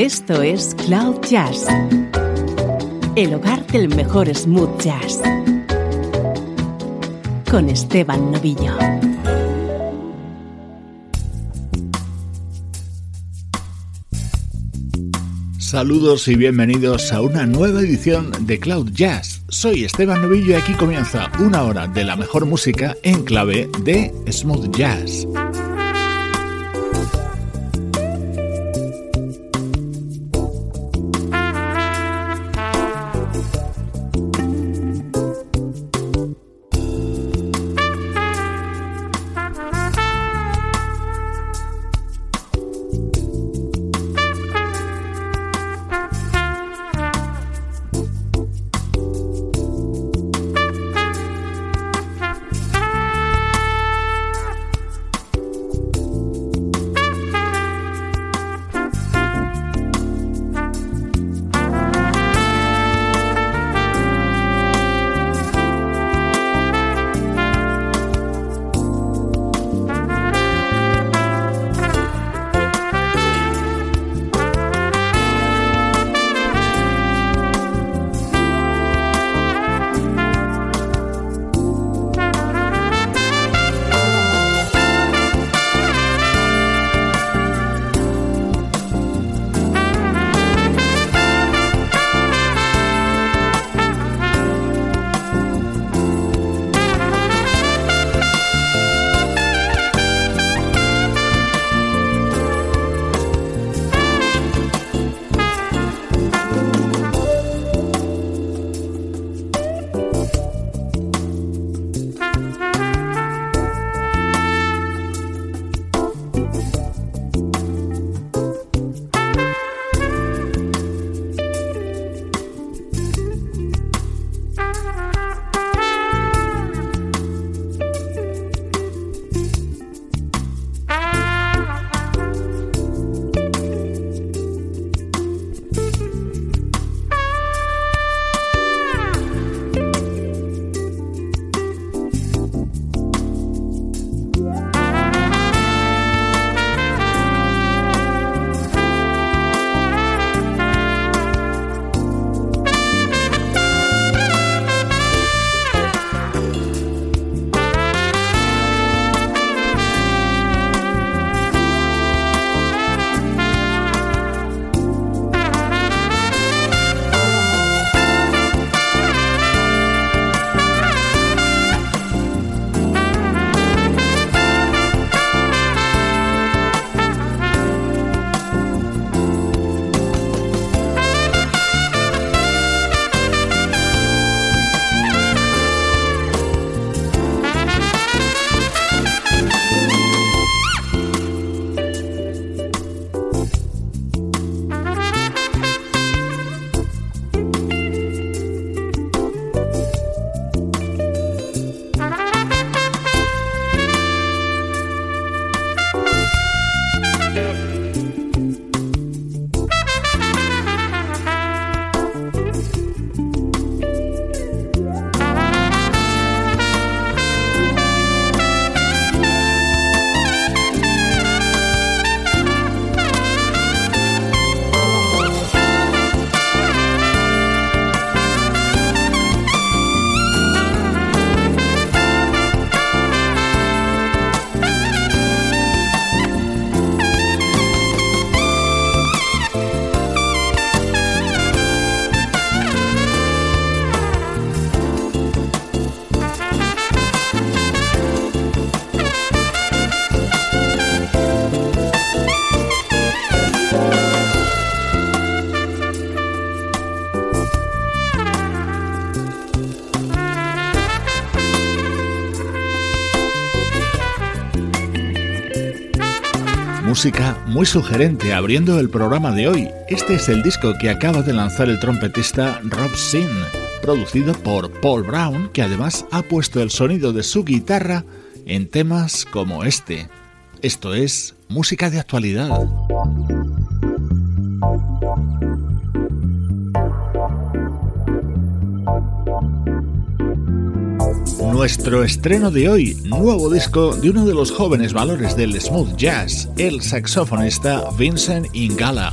Esto es Cloud Jazz, el hogar del mejor smooth jazz, con Esteban Novillo. Saludos y bienvenidos a una nueva edición de Cloud Jazz. Soy Esteban Novillo y aquí comienza una hora de la mejor música en clave de smooth jazz. Música muy sugerente abriendo el programa de hoy. Este es el disco que acaba de lanzar el trompetista Rob Sin, producido por Paul Brown, que además ha puesto el sonido de su guitarra en temas como este. Esto es música de actualidad. Nuestro estreno de hoy, nuevo disco de uno de los jóvenes valores del smooth jazz, el saxofonista Vincent Ingala.